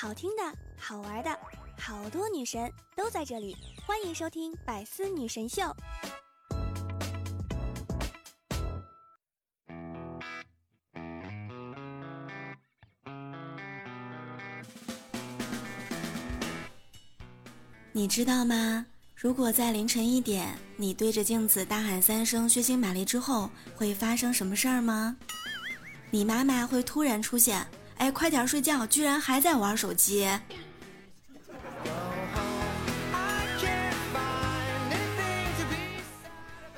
好听的、好玩的，好多女神都在这里，欢迎收听《百思女神秀》。你知道吗？如果在凌晨一点，你对着镜子大喊三声“血腥玛丽”之后，会发生什么事儿吗？你妈妈会突然出现，哎，快点睡觉，居然还在玩手机。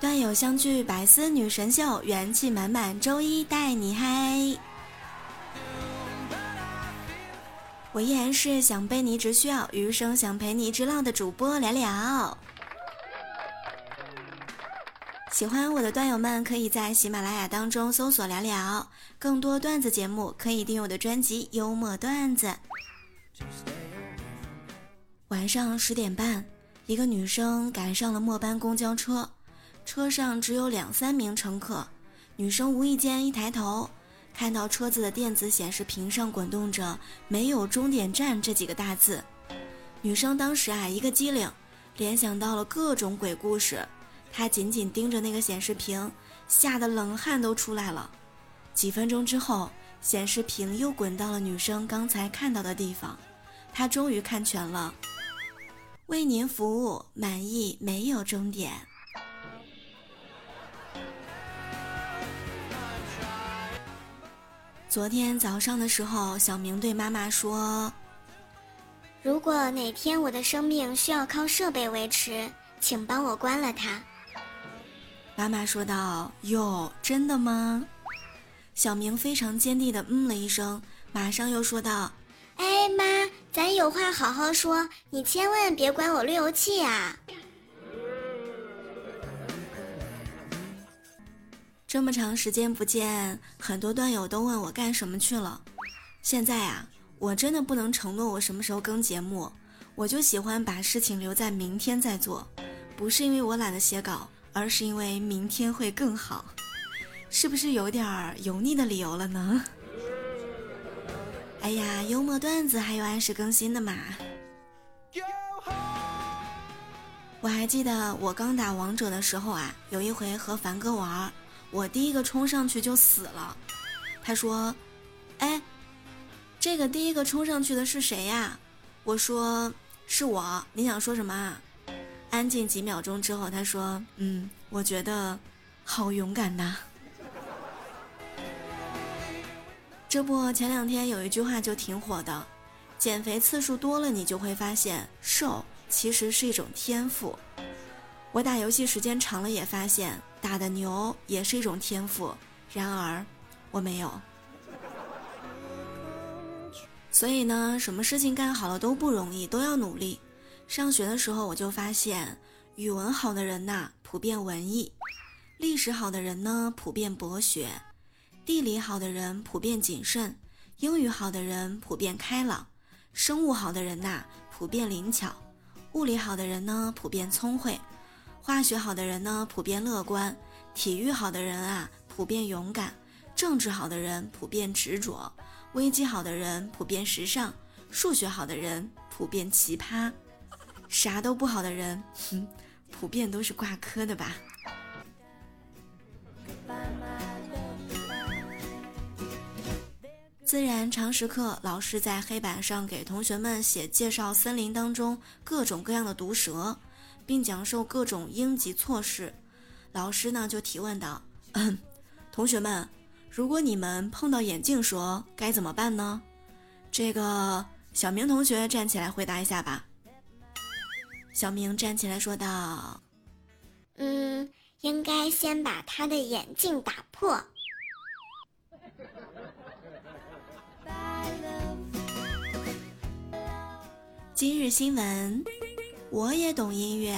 段友相聚，百思女神秀，元气满满，周一带你嗨。我依然是想被你只需要，余生想陪你一直浪的主播聊聊。喜欢我的段友们，可以在喜马拉雅当中搜索“聊聊”，更多段子节目可以订阅我的专辑《幽默段子》。晚上十点半，一个女生赶上了末班公交车，车上只有两三名乘客。女生无意间一抬头，看到车子的电子显示屏上滚动着“没有终点站”这几个大字。女生当时啊，一个机灵，联想到了各种鬼故事。他紧紧盯着那个显示屏，吓得冷汗都出来了。几分钟之后，显示屏又滚到了女生刚才看到的地方，他终于看全了。为您服务，满意，没有终点。昨天早上的时候，小明对妈妈说：“如果哪天我的生命需要靠设备维持，请帮我关了它。”妈妈说道：“哟，真的吗？”小明非常坚定的嗯了一声，马上又说道：“哎妈，咱有话好好说，你千万别关我路由器啊！”这么长时间不见，很多段友都问我干什么去了。现在啊，我真的不能承诺我什么时候更节目，我就喜欢把事情留在明天再做，不是因为我懒得写稿。而是因为明天会更好，是不是有点油腻的理由了呢？哎呀，幽默段子还有按时更新的嘛！我还记得我刚打王者的时候啊，有一回和凡哥玩，我第一个冲上去就死了。他说：“哎，这个第一个冲上去的是谁呀？”我说：“是我。”你想说什么啊？安静几秒钟之后，他说：“嗯，我觉得好勇敢呐。”这不，前两天有一句话就挺火的：“减肥次数多了，你就会发现瘦其实是一种天赋。”我打游戏时间长了，也发现打的牛也是一种天赋。然而，我没有。所以呢，什么事情干好了都不容易，都要努力。上学的时候，我就发现，语文好的人呐，普遍文艺；历史好的人呢，普遍博学；地理好的人普遍谨慎；英语好的人普遍开朗；生物好的人呐，普遍灵巧；物理好的人呢，普遍聪慧；化学好的人呢，普遍乐观；体育好的人啊，普遍勇敢；政治好的人普遍执着；危机好的人普遍时尚；数学好的人普遍奇葩。啥都不好的人，哼，普遍都是挂科的吧。自然常识课，老师在黑板上给同学们写介绍森林当中各种各样的毒蛇，并讲授各种应急措施。老师呢就提问道：“同学们，如果你们碰到眼镜蛇，该怎么办呢？”这个小明同学站起来回答一下吧。小明站起来说道：“嗯，应该先把他的眼镜打破。”今日新闻，我也懂音乐。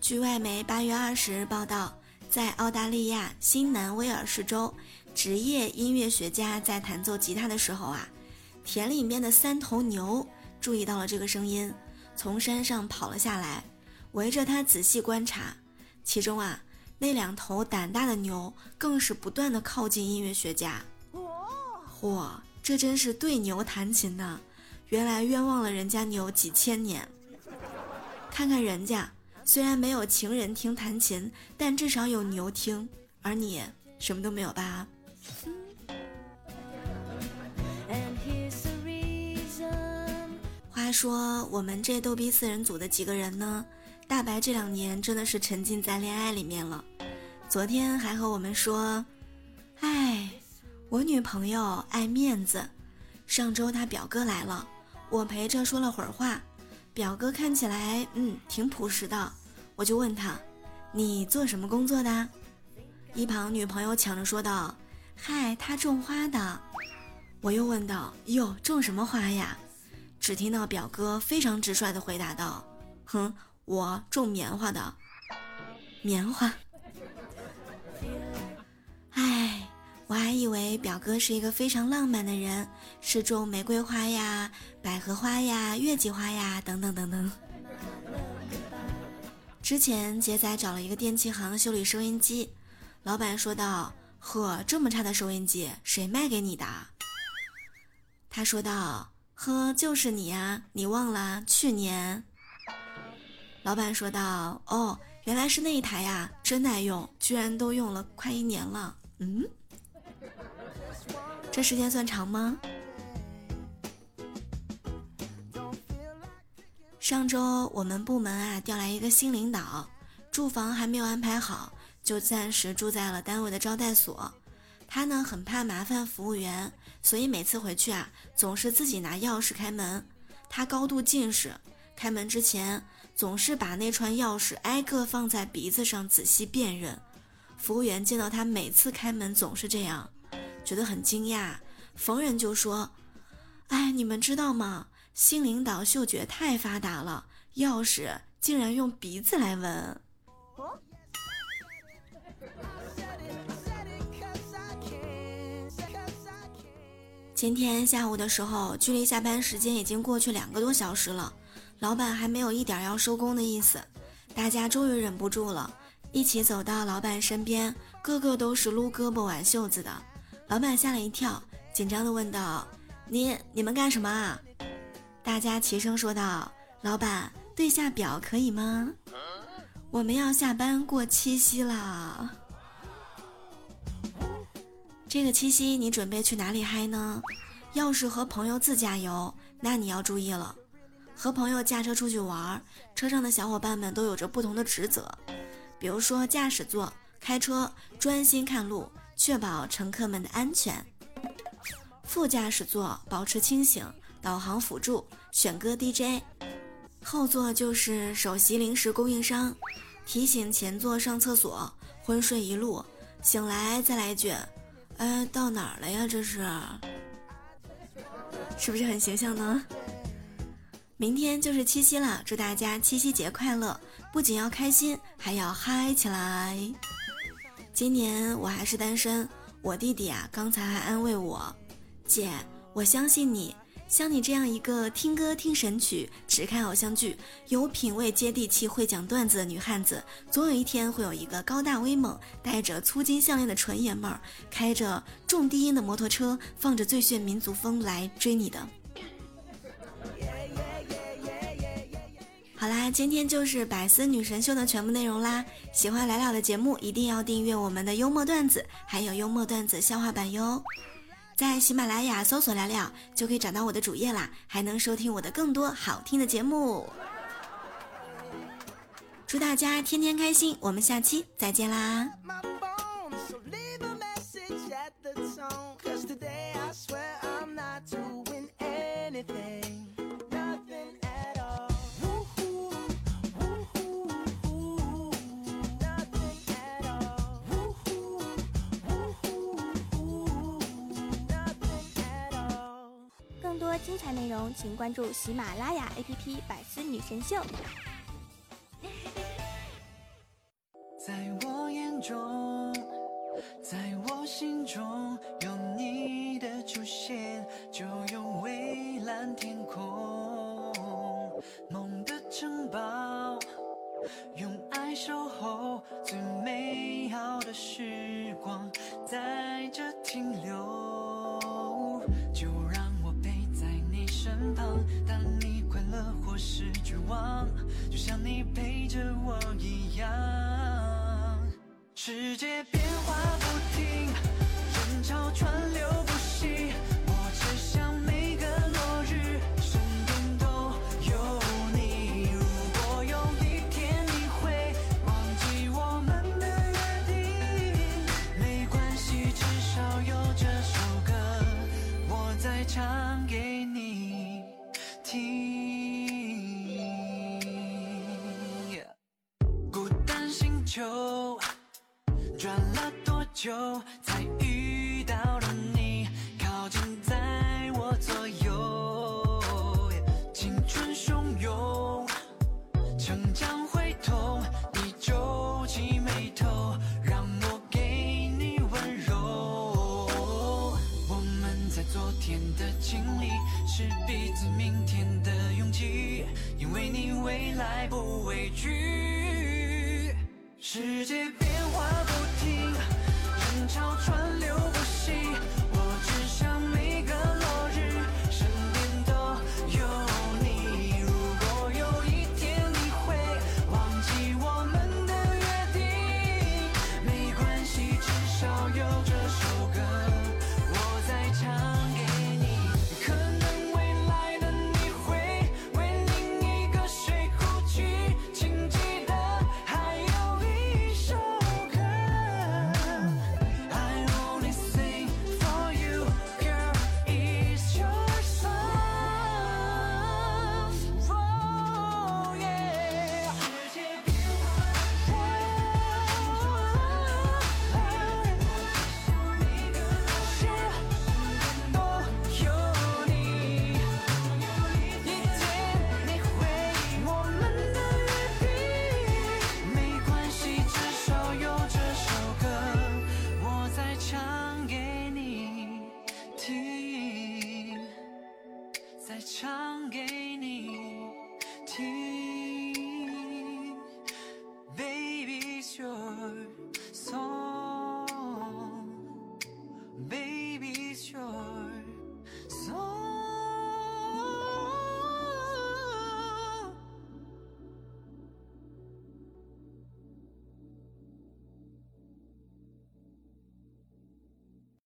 据外媒八月二十日报道，在澳大利亚新南威尔士州，职业音乐学家在弹奏吉他的时候啊，田里面的三头牛注意到了这个声音。从山上跑了下来，围着他仔细观察。其中啊，那两头胆大的牛更是不断的靠近音乐学家。嚯，这真是对牛弹琴呢！原来冤枉了人家牛几千年。看看人家，虽然没有情人听弹琴，但至少有牛听，而你什么都没有吧？说我们这逗逼四人组的几个人呢？大白这两年真的是沉浸在恋爱里面了。昨天还和我们说：“哎，我女朋友爱面子。上周他表哥来了，我陪着说了会儿话。表哥看起来嗯挺朴实的，我就问他：你做什么工作的？一旁女朋友抢着说道：嗨，他种花的。我又问道：哟，种什么花呀？只听到表哥非常直率的回答道：哼。”我种棉花的，棉花。哎，我还以为表哥是一个非常浪漫的人，是种玫瑰花呀、百合花呀、月季花呀等等等等。之前杰仔找了一个电器行修理收音机，老板说道：“呵，这么差的收音机，谁卖给你的？”他说道：“呵，就是你呀，你忘了去年。”老板说道：“哦，原来是那一台呀，真耐用，居然都用了快一年了。嗯，这时间算长吗？”上周我们部门啊调来一个新领导，住房还没有安排好，就暂时住在了单位的招待所。他呢很怕麻烦服务员，所以每次回去啊总是自己拿钥匙开门。他高度近视，开门之前。总是把那串钥匙挨个放在鼻子上仔细辨认。服务员见到他每次开门总是这样，觉得很惊讶，逢人就说：“哎，你们知道吗？新领导嗅觉太发达了，钥匙竟然用鼻子来闻。”今天下午的时候，距离下班时间已经过去两个多小时了。老板还没有一点要收工的意思，大家终于忍不住了，一起走到老板身边，个个都是撸胳膊挽袖子的。老板吓了一跳，紧张的问道：“你你们干什么啊？”大家齐声说道：“老板，对下表可以吗？我们要下班过七夕啦。这个七夕你准备去哪里嗨呢？要是和朋友自驾游，那你要注意了。”和朋友驾车出去玩，车上的小伙伴们都有着不同的职责，比如说驾驶座开车专心看路，确保乘客们的安全；副驾驶座保持清醒，导航辅助，选歌 DJ；后座就是首席零食供应商，提醒前座上厕所，昏睡一路，醒来再来一句：“哎，到哪儿了呀？这是，是不是很形象呢？”明天就是七夕了，祝大家七夕节快乐！不仅要开心，还要嗨起来。今年我还是单身，我弟弟啊，刚才还安慰我：“姐，我相信你，像你这样一个听歌听神曲、只看偶像剧、有品味、接地气、会讲段子的女汉子，总有一天会有一个高大威猛、戴着粗金项链的纯爷们儿，开着重低音的摩托车，放着最炫民族风来追你的。”好啦，今天就是百思女神秀的全部内容啦！喜欢来了的节目，一定要订阅我们的幽默段子，还有幽默段子笑话版哟。在喜马拉雅搜索“聊聊”就可以找到我的主页啦，还能收听我的更多好听的节目。祝大家天天开心，我们下期再见啦！精彩内容，请关注喜马拉雅 APP《百思女神秀》。在我眼中，在我心中，有你的出现，就有蔚蓝天空。梦的城堡，用爱守候，最美好的时光在这停留。是绝望，就像你陪着我一样。世界变就才遇到了你？靠近在我左右，青春汹涌，成长会痛，你皱起眉头，让我给你温柔。我们在昨天的经历，是彼此明天的勇气，因为你未来不畏惧。世界